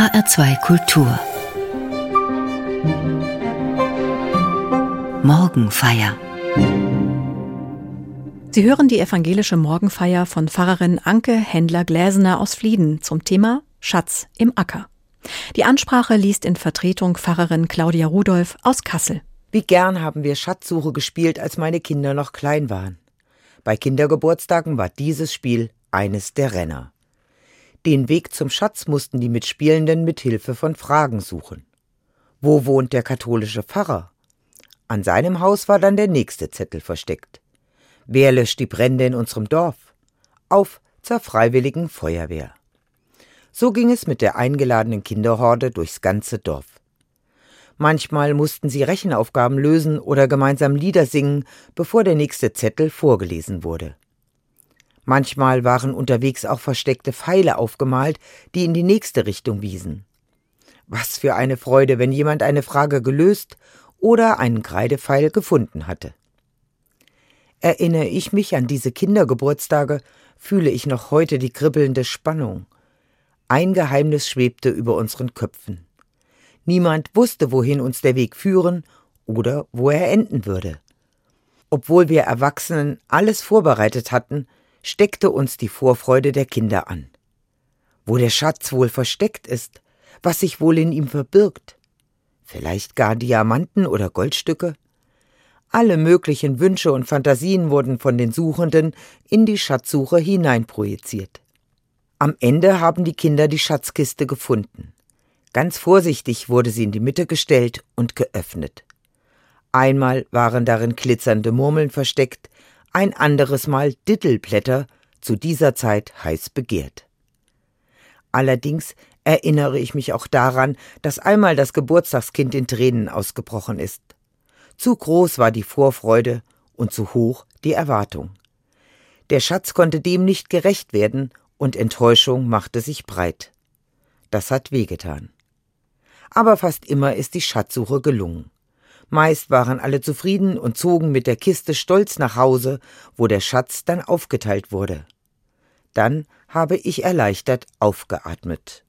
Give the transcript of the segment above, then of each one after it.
HR2 Kultur Morgenfeier Sie hören die evangelische Morgenfeier von Pfarrerin Anke Händler-Gläsener aus Flieden zum Thema Schatz im Acker. Die Ansprache liest in Vertretung Pfarrerin Claudia Rudolph aus Kassel. Wie gern haben wir Schatzsuche gespielt, als meine Kinder noch klein waren. Bei Kindergeburtstagen war dieses Spiel eines der Renner. Den Weg zum Schatz mussten die Mitspielenden mit Hilfe von Fragen suchen. Wo wohnt der katholische Pfarrer? An seinem Haus war dann der nächste Zettel versteckt. Wer löscht die Brände in unserem Dorf? Auf zur freiwilligen Feuerwehr. So ging es mit der eingeladenen Kinderhorde durchs ganze Dorf. Manchmal mussten sie Rechenaufgaben lösen oder gemeinsam Lieder singen, bevor der nächste Zettel vorgelesen wurde. Manchmal waren unterwegs auch versteckte Pfeile aufgemalt, die in die nächste Richtung wiesen. Was für eine Freude, wenn jemand eine Frage gelöst oder einen Kreidepfeil gefunden hatte. Erinnere ich mich an diese Kindergeburtstage, fühle ich noch heute die kribbelnde Spannung. Ein Geheimnis schwebte über unseren Köpfen. Niemand wusste, wohin uns der Weg führen oder wo er enden würde. Obwohl wir Erwachsenen alles vorbereitet hatten, steckte uns die Vorfreude der Kinder an. Wo der Schatz wohl versteckt ist, was sich wohl in ihm verbirgt. Vielleicht gar Diamanten oder Goldstücke? Alle möglichen Wünsche und Fantasien wurden von den Suchenden in die Schatzsuche hineinprojiziert. Am Ende haben die Kinder die Schatzkiste gefunden. Ganz vorsichtig wurde sie in die Mitte gestellt und geöffnet. Einmal waren darin glitzernde Murmeln versteckt, ein anderes Mal Dittelblätter, zu dieser Zeit heiß begehrt. Allerdings erinnere ich mich auch daran, dass einmal das Geburtstagskind in Tränen ausgebrochen ist. Zu groß war die Vorfreude und zu hoch die Erwartung. Der Schatz konnte dem nicht gerecht werden und Enttäuschung machte sich breit. Das hat wehgetan. Aber fast immer ist die Schatzsuche gelungen. Meist waren alle zufrieden und zogen mit der Kiste stolz nach Hause, wo der Schatz dann aufgeteilt wurde. Dann habe ich erleichtert aufgeatmet.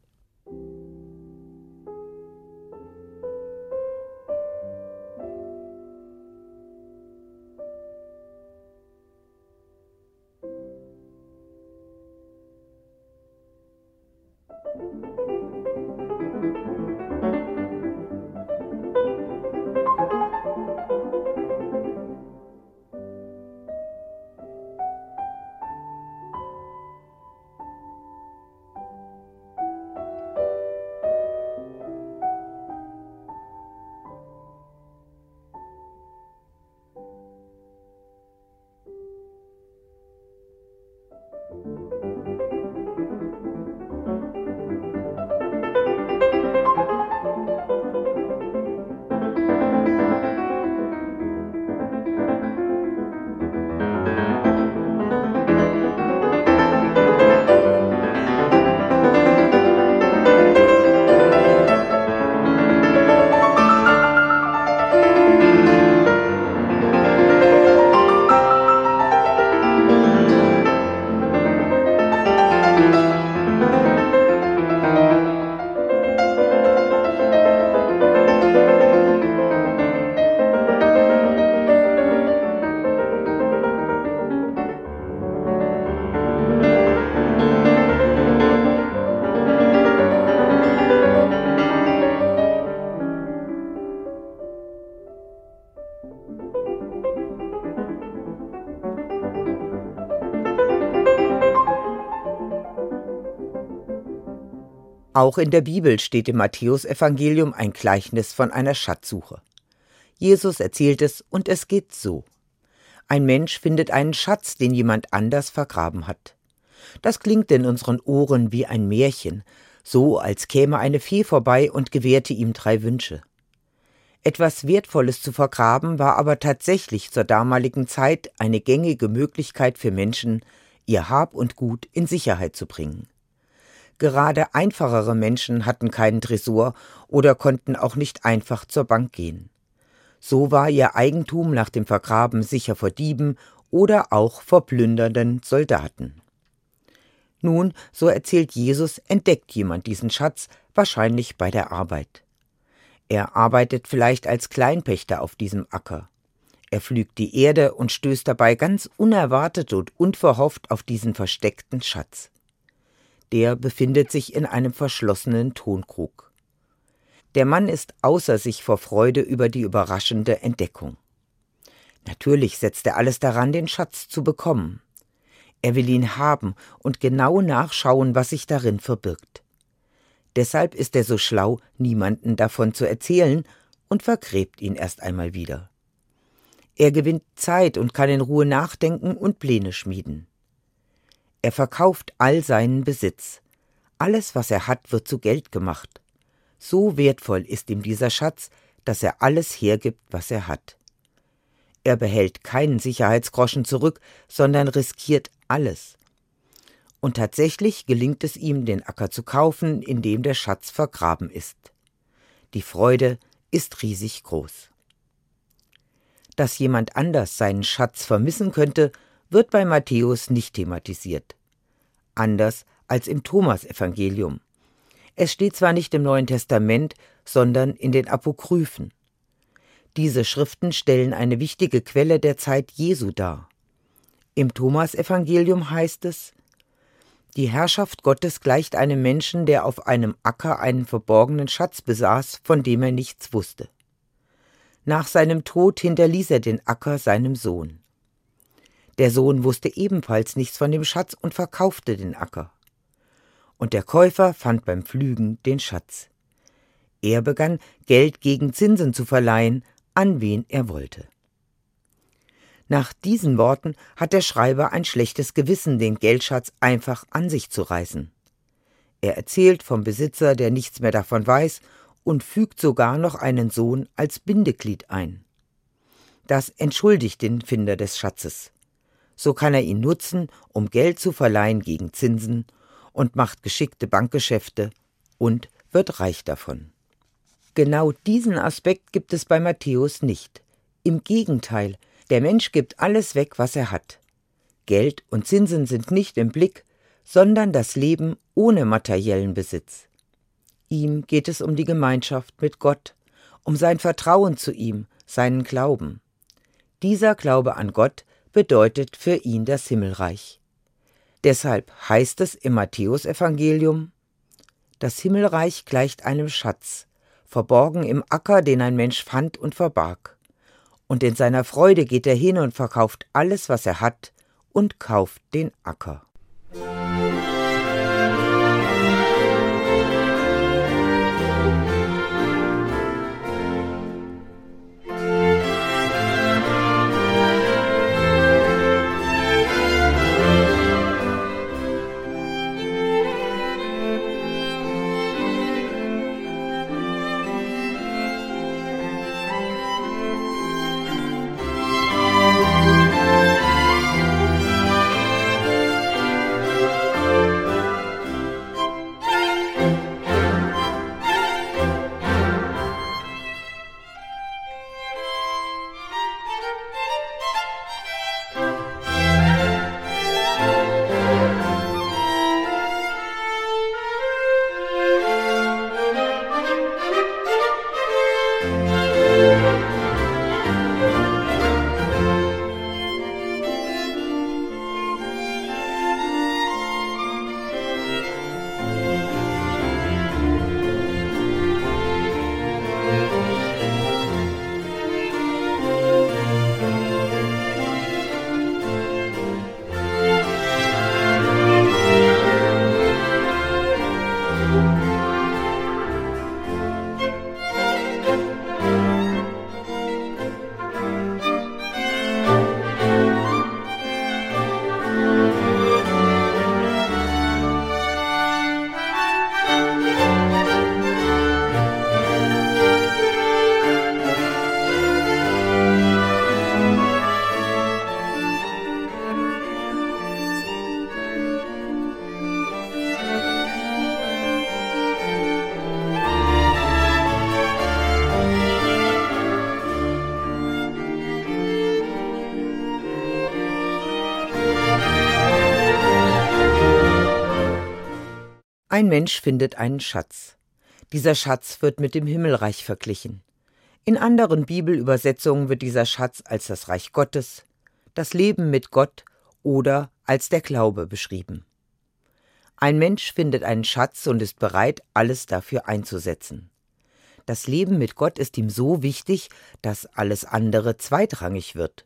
Auch in der Bibel steht im Matthäusevangelium ein Gleichnis von einer Schatzsuche. Jesus erzählt es und es geht so. Ein Mensch findet einen Schatz, den jemand anders vergraben hat. Das klingt in unseren Ohren wie ein Märchen, so als käme eine Fee vorbei und gewährte ihm drei Wünsche. Etwas Wertvolles zu vergraben war aber tatsächlich zur damaligen Zeit eine gängige Möglichkeit für Menschen, ihr Hab und Gut in Sicherheit zu bringen. Gerade einfachere Menschen hatten keinen Tresor oder konnten auch nicht einfach zur Bank gehen. So war ihr Eigentum nach dem Vergraben sicher vor Dieben oder auch vor plündernden Soldaten. Nun, so erzählt Jesus, entdeckt jemand diesen Schatz, wahrscheinlich bei der Arbeit. Er arbeitet vielleicht als Kleinpächter auf diesem Acker. Er pflügt die Erde und stößt dabei ganz unerwartet und unverhofft auf diesen versteckten Schatz. Der befindet sich in einem verschlossenen Tonkrug. Der Mann ist außer sich vor Freude über die überraschende Entdeckung. Natürlich setzt er alles daran, den Schatz zu bekommen. Er will ihn haben und genau nachschauen, was sich darin verbirgt. Deshalb ist er so schlau, niemanden davon zu erzählen und vergräbt ihn erst einmal wieder. Er gewinnt Zeit und kann in Ruhe nachdenken und Pläne schmieden. Er verkauft all seinen Besitz. Alles, was er hat, wird zu Geld gemacht. So wertvoll ist ihm dieser Schatz, dass er alles hergibt, was er hat. Er behält keinen Sicherheitsgroschen zurück, sondern riskiert alles. Und tatsächlich gelingt es ihm, den Acker zu kaufen, in dem der Schatz vergraben ist. Die Freude ist riesig groß. Dass jemand anders seinen Schatz vermissen könnte, wird bei Matthäus nicht thematisiert. Anders als im Thomasevangelium. Es steht zwar nicht im Neuen Testament, sondern in den Apokryphen. Diese Schriften stellen eine wichtige Quelle der Zeit Jesu dar. Im Thomasevangelium heißt es, die Herrschaft Gottes gleicht einem Menschen, der auf einem Acker einen verborgenen Schatz besaß, von dem er nichts wusste. Nach seinem Tod hinterließ er den Acker seinem Sohn. Der Sohn wusste ebenfalls nichts von dem Schatz und verkaufte den Acker. Und der Käufer fand beim Pflügen den Schatz. Er begann, Geld gegen Zinsen zu verleihen, an wen er wollte. Nach diesen Worten hat der Schreiber ein schlechtes Gewissen, den Geldschatz einfach an sich zu reißen. Er erzählt vom Besitzer, der nichts mehr davon weiß, und fügt sogar noch einen Sohn als Bindeglied ein. Das entschuldigt den Finder des Schatzes. So kann er ihn nutzen, um Geld zu verleihen gegen Zinsen und macht geschickte Bankgeschäfte und wird reich davon. Genau diesen Aspekt gibt es bei Matthäus nicht. Im Gegenteil, der Mensch gibt alles weg, was er hat. Geld und Zinsen sind nicht im Blick, sondern das Leben ohne materiellen Besitz. Ihm geht es um die Gemeinschaft mit Gott, um sein Vertrauen zu ihm, seinen Glauben. Dieser Glaube an Gott bedeutet für ihn das Himmelreich. Deshalb heißt es im Matthäusevangelium, das Himmelreich gleicht einem Schatz, verborgen im Acker, den ein Mensch fand und verbarg und in seiner Freude geht er hin und verkauft alles, was er hat, und kauft den Acker. Ein Mensch findet einen Schatz. Dieser Schatz wird mit dem Himmelreich verglichen. In anderen Bibelübersetzungen wird dieser Schatz als das Reich Gottes, das Leben mit Gott oder als der Glaube beschrieben. Ein Mensch findet einen Schatz und ist bereit, alles dafür einzusetzen. Das Leben mit Gott ist ihm so wichtig, dass alles andere zweitrangig wird.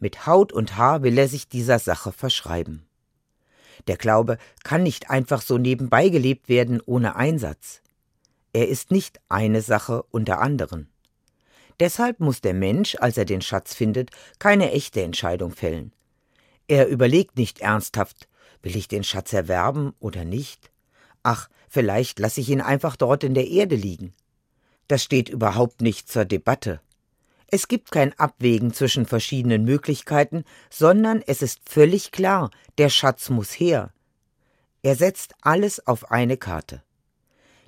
Mit Haut und Haar will er sich dieser Sache verschreiben. Der Glaube kann nicht einfach so nebenbei gelebt werden ohne Einsatz. Er ist nicht eine Sache unter anderen. Deshalb muss der Mensch, als er den Schatz findet, keine echte Entscheidung fällen. Er überlegt nicht ernsthaft, will ich den Schatz erwerben oder nicht? Ach, vielleicht lasse ich ihn einfach dort in der Erde liegen. Das steht überhaupt nicht zur Debatte. Es gibt kein Abwägen zwischen verschiedenen Möglichkeiten, sondern es ist völlig klar, der Schatz muss her. Er setzt alles auf eine Karte.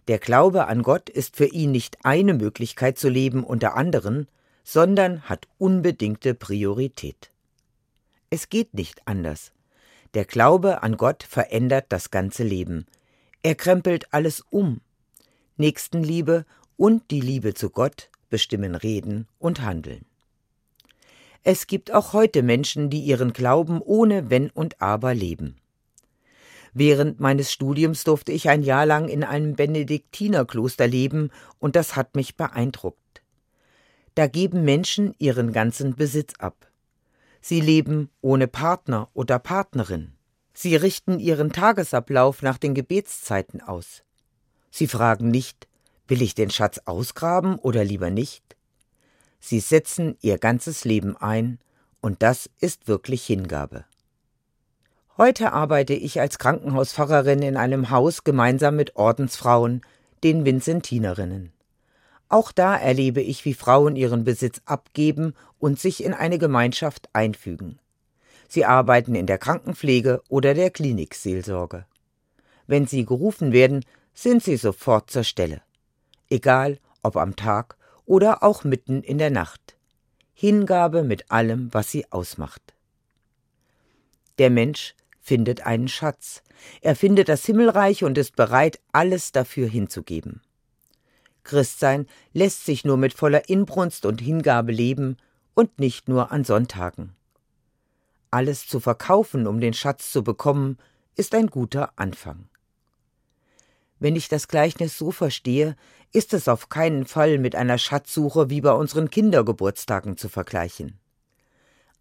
Der Glaube an Gott ist für ihn nicht eine Möglichkeit zu leben unter anderen, sondern hat unbedingte Priorität. Es geht nicht anders. Der Glaube an Gott verändert das ganze Leben. Er krempelt alles um. Nächstenliebe und die Liebe zu Gott bestimmen Reden und Handeln. Es gibt auch heute Menschen, die ihren Glauben ohne Wenn und Aber leben. Während meines Studiums durfte ich ein Jahr lang in einem Benediktinerkloster leben, und das hat mich beeindruckt. Da geben Menschen ihren ganzen Besitz ab. Sie leben ohne Partner oder Partnerin. Sie richten ihren Tagesablauf nach den Gebetszeiten aus. Sie fragen nicht, will ich den Schatz ausgraben oder lieber nicht? Sie setzen ihr ganzes Leben ein, und das ist wirklich Hingabe. Heute arbeite ich als Krankenhauspfarrerin in einem Haus gemeinsam mit Ordensfrauen, den Vinzentinerinnen. Auch da erlebe ich, wie Frauen ihren Besitz abgeben und sich in eine Gemeinschaft einfügen. Sie arbeiten in der Krankenpflege oder der Klinikseelsorge. Wenn sie gerufen werden, sind sie sofort zur Stelle egal ob am Tag oder auch mitten in der Nacht. Hingabe mit allem, was sie ausmacht. Der Mensch findet einen Schatz. Er findet das Himmelreich und ist bereit, alles dafür hinzugeben. Christsein lässt sich nur mit voller Inbrunst und Hingabe leben und nicht nur an Sonntagen. Alles zu verkaufen, um den Schatz zu bekommen, ist ein guter Anfang. Wenn ich das Gleichnis so verstehe, ist es auf keinen Fall mit einer Schatzsuche wie bei unseren Kindergeburtstagen zu vergleichen.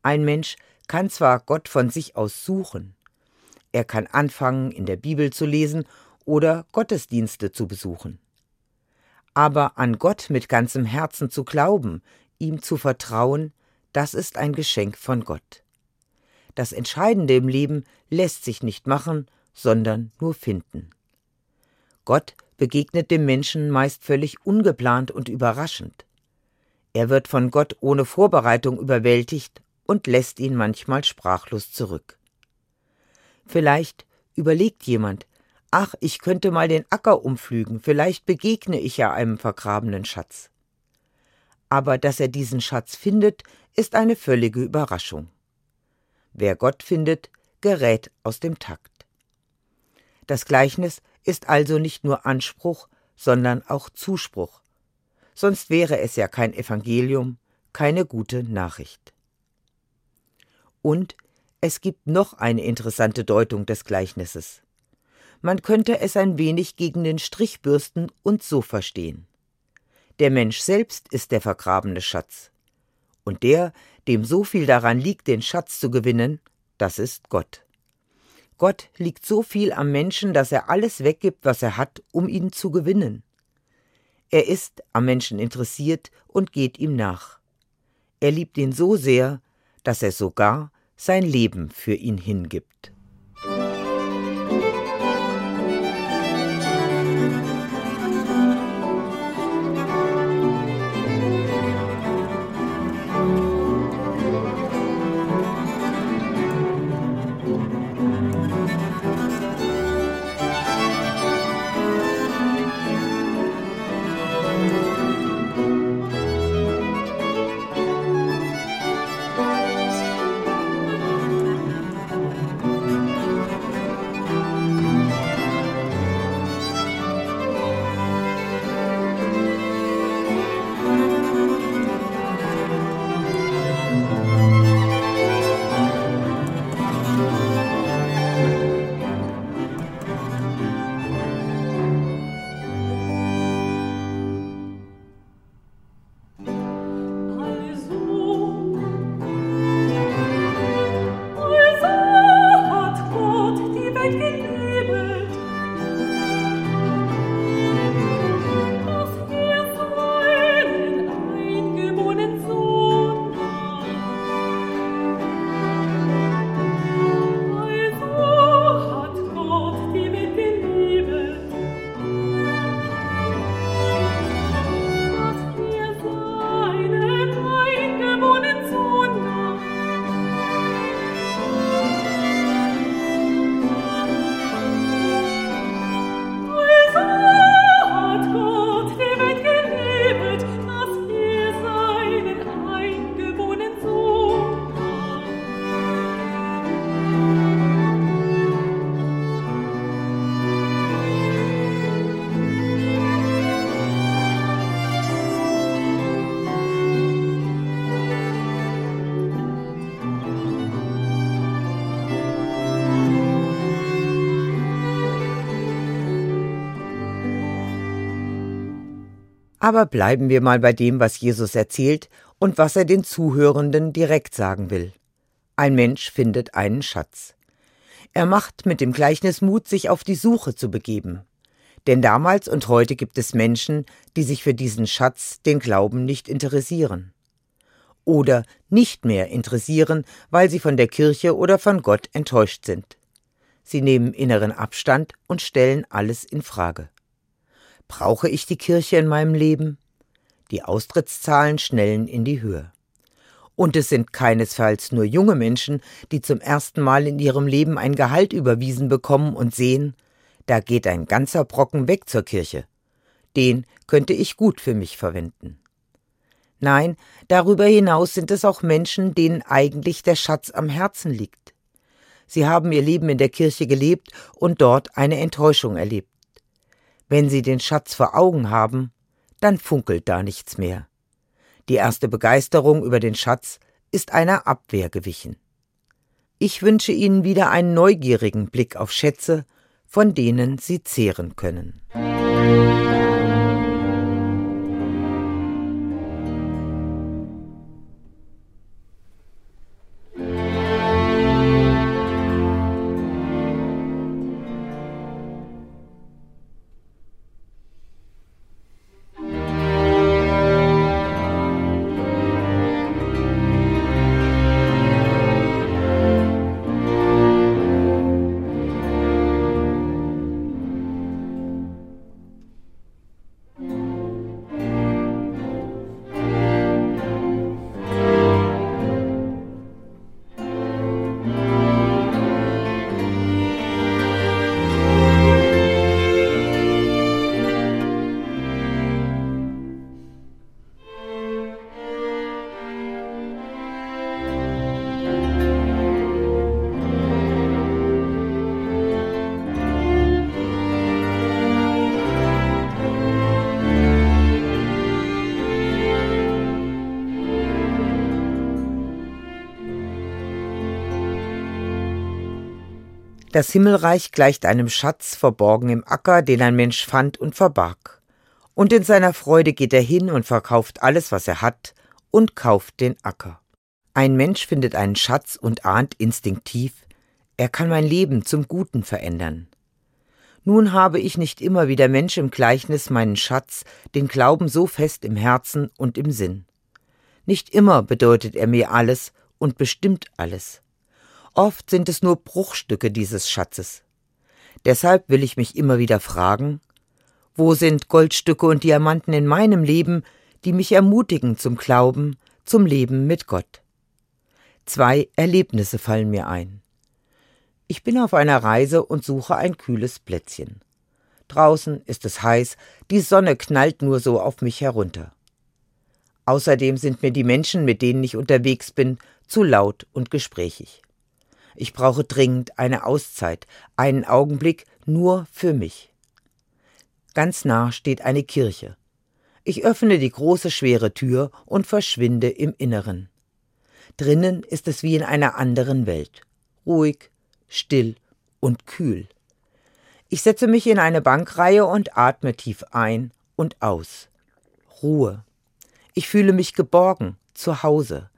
Ein Mensch kann zwar Gott von sich aus suchen, er kann anfangen, in der Bibel zu lesen oder Gottesdienste zu besuchen. Aber an Gott mit ganzem Herzen zu glauben, ihm zu vertrauen, das ist ein Geschenk von Gott. Das Entscheidende im Leben lässt sich nicht machen, sondern nur finden. Gott begegnet dem Menschen meist völlig ungeplant und überraschend. Er wird von Gott ohne Vorbereitung überwältigt und lässt ihn manchmal sprachlos zurück. Vielleicht überlegt jemand, ach, ich könnte mal den Acker umflügen, vielleicht begegne ich ja einem vergrabenen Schatz. Aber dass er diesen Schatz findet, ist eine völlige Überraschung. Wer Gott findet, gerät aus dem Takt. Das Gleichnis ist also nicht nur Anspruch, sondern auch Zuspruch. Sonst wäre es ja kein Evangelium, keine gute Nachricht. Und es gibt noch eine interessante Deutung des Gleichnisses. Man könnte es ein wenig gegen den Strich bürsten und so verstehen. Der Mensch selbst ist der vergrabene Schatz. Und der, dem so viel daran liegt, den Schatz zu gewinnen, das ist Gott. Gott liegt so viel am Menschen, dass er alles weggibt, was er hat, um ihn zu gewinnen. Er ist am Menschen interessiert und geht ihm nach. Er liebt ihn so sehr, dass er sogar sein Leben für ihn hingibt. Aber bleiben wir mal bei dem, was Jesus erzählt und was er den Zuhörenden direkt sagen will. Ein Mensch findet einen Schatz. Er macht mit dem Gleichnis Mut, sich auf die Suche zu begeben. Denn damals und heute gibt es Menschen, die sich für diesen Schatz, den Glauben, nicht interessieren. Oder nicht mehr interessieren, weil sie von der Kirche oder von Gott enttäuscht sind. Sie nehmen inneren Abstand und stellen alles in Frage. Brauche ich die Kirche in meinem Leben? Die Austrittszahlen schnellen in die Höhe. Und es sind keinesfalls nur junge Menschen, die zum ersten Mal in ihrem Leben ein Gehalt überwiesen bekommen und sehen, da geht ein ganzer Brocken weg zur Kirche. Den könnte ich gut für mich verwenden. Nein, darüber hinaus sind es auch Menschen, denen eigentlich der Schatz am Herzen liegt. Sie haben ihr Leben in der Kirche gelebt und dort eine Enttäuschung erlebt. Wenn sie den Schatz vor Augen haben, dann funkelt da nichts mehr. Die erste Begeisterung über den Schatz ist einer Abwehr gewichen. Ich wünsche Ihnen wieder einen neugierigen Blick auf Schätze von denen sie zehren können. Das Himmelreich gleicht einem Schatz verborgen im Acker, den ein Mensch fand und verbarg. Und in seiner Freude geht er hin und verkauft alles, was er hat, und kauft den Acker. Ein Mensch findet einen Schatz und ahnt instinktiv, er kann mein Leben zum Guten verändern. Nun habe ich nicht immer wie der Mensch im Gleichnis meinen Schatz, den Glauben so fest im Herzen und im Sinn. Nicht immer bedeutet er mir alles und bestimmt alles. Oft sind es nur Bruchstücke dieses Schatzes. Deshalb will ich mich immer wieder fragen, wo sind Goldstücke und Diamanten in meinem Leben, die mich ermutigen zum Glauben, zum Leben mit Gott? Zwei Erlebnisse fallen mir ein. Ich bin auf einer Reise und suche ein kühles Plätzchen. Draußen ist es heiß, die Sonne knallt nur so auf mich herunter. Außerdem sind mir die Menschen, mit denen ich unterwegs bin, zu laut und gesprächig. Ich brauche dringend eine Auszeit, einen Augenblick nur für mich. Ganz nah steht eine Kirche. Ich öffne die große schwere Tür und verschwinde im Inneren. Drinnen ist es wie in einer anderen Welt. Ruhig, still und kühl. Ich setze mich in eine Bankreihe und atme tief ein und aus. Ruhe. Ich fühle mich geborgen, zu Hause.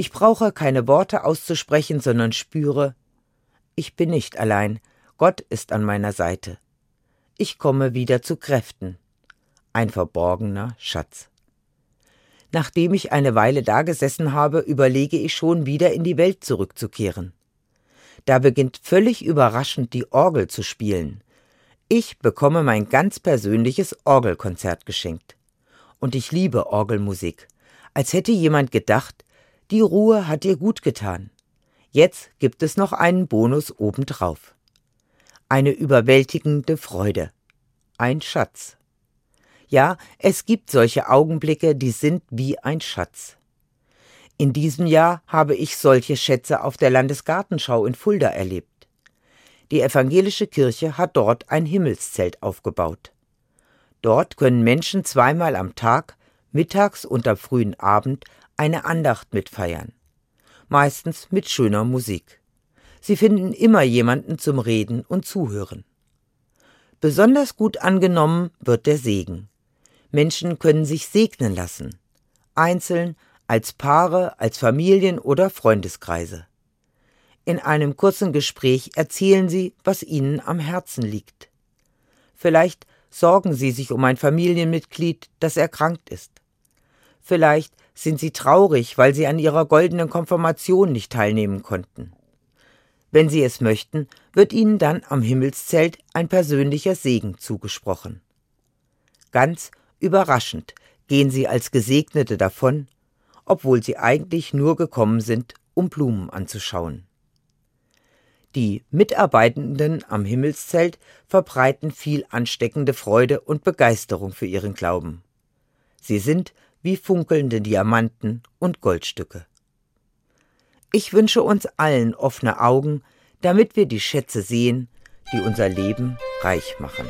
Ich brauche keine Worte auszusprechen, sondern spüre, ich bin nicht allein, Gott ist an meiner Seite. Ich komme wieder zu Kräften. Ein verborgener Schatz. Nachdem ich eine Weile dagesessen habe, überlege ich schon wieder in die Welt zurückzukehren. Da beginnt völlig überraschend die Orgel zu spielen. Ich bekomme mein ganz persönliches Orgelkonzert geschenkt. Und ich liebe Orgelmusik, als hätte jemand gedacht, die Ruhe hat ihr gut getan. Jetzt gibt es noch einen Bonus obendrauf. Eine überwältigende Freude. Ein Schatz. Ja, es gibt solche Augenblicke, die sind wie ein Schatz. In diesem Jahr habe ich solche Schätze auf der Landesgartenschau in Fulda erlebt. Die evangelische Kirche hat dort ein Himmelszelt aufgebaut. Dort können Menschen zweimal am Tag, mittags und am frühen Abend eine Andacht mitfeiern. Meistens mit schöner Musik. Sie finden immer jemanden zum Reden und Zuhören. Besonders gut angenommen wird der Segen. Menschen können sich segnen lassen. Einzeln, als Paare, als Familien oder Freundeskreise. In einem kurzen Gespräch erzählen Sie, was Ihnen am Herzen liegt. Vielleicht sorgen Sie sich um ein Familienmitglied, das erkrankt ist. Vielleicht sind Sie traurig, weil Sie an Ihrer goldenen Konfirmation nicht teilnehmen konnten. Wenn Sie es möchten, wird Ihnen dann am Himmelszelt ein persönlicher Segen zugesprochen. Ganz überraschend gehen Sie als Gesegnete davon, obwohl Sie eigentlich nur gekommen sind, um Blumen anzuschauen. Die Mitarbeitenden am Himmelszelt verbreiten viel ansteckende Freude und Begeisterung für ihren Glauben. Sie sind wie funkelnde Diamanten und Goldstücke. Ich wünsche uns allen offene Augen, damit wir die Schätze sehen, die unser Leben reich machen.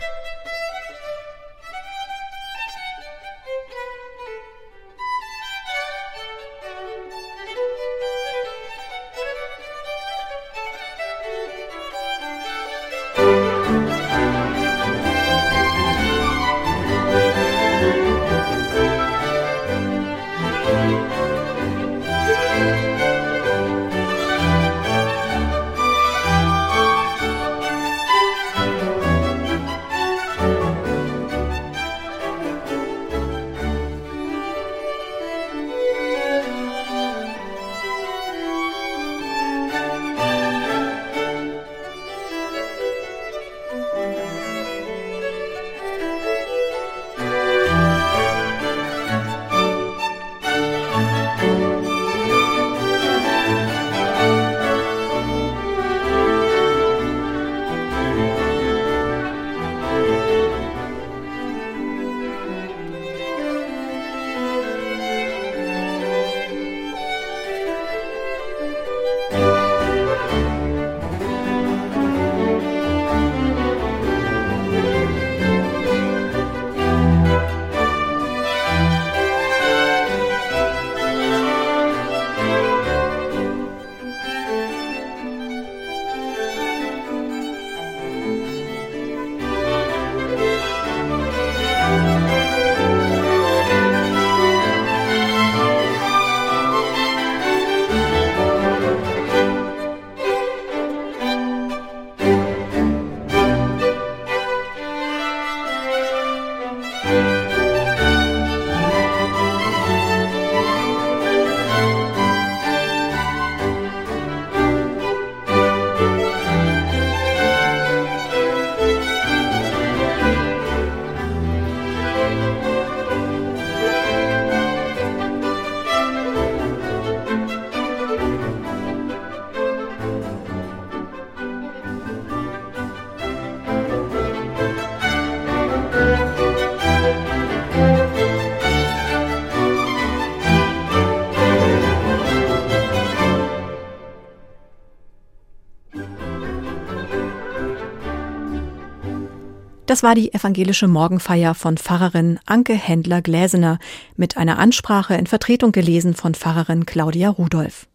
Das war die evangelische Morgenfeier von Pfarrerin Anke Händler-Gläsener mit einer Ansprache in Vertretung gelesen von Pfarrerin Claudia Rudolph.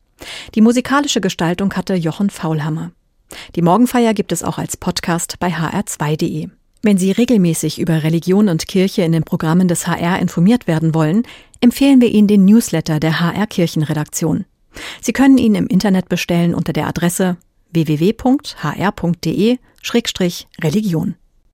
Die musikalische Gestaltung hatte Jochen Faulhammer. Die Morgenfeier gibt es auch als Podcast bei hr2.de. Wenn Sie regelmäßig über Religion und Kirche in den Programmen des HR informiert werden wollen, empfehlen wir Ihnen den Newsletter der HR Kirchenredaktion. Sie können ihn im Internet bestellen unter der Adresse www.hr.de-religion.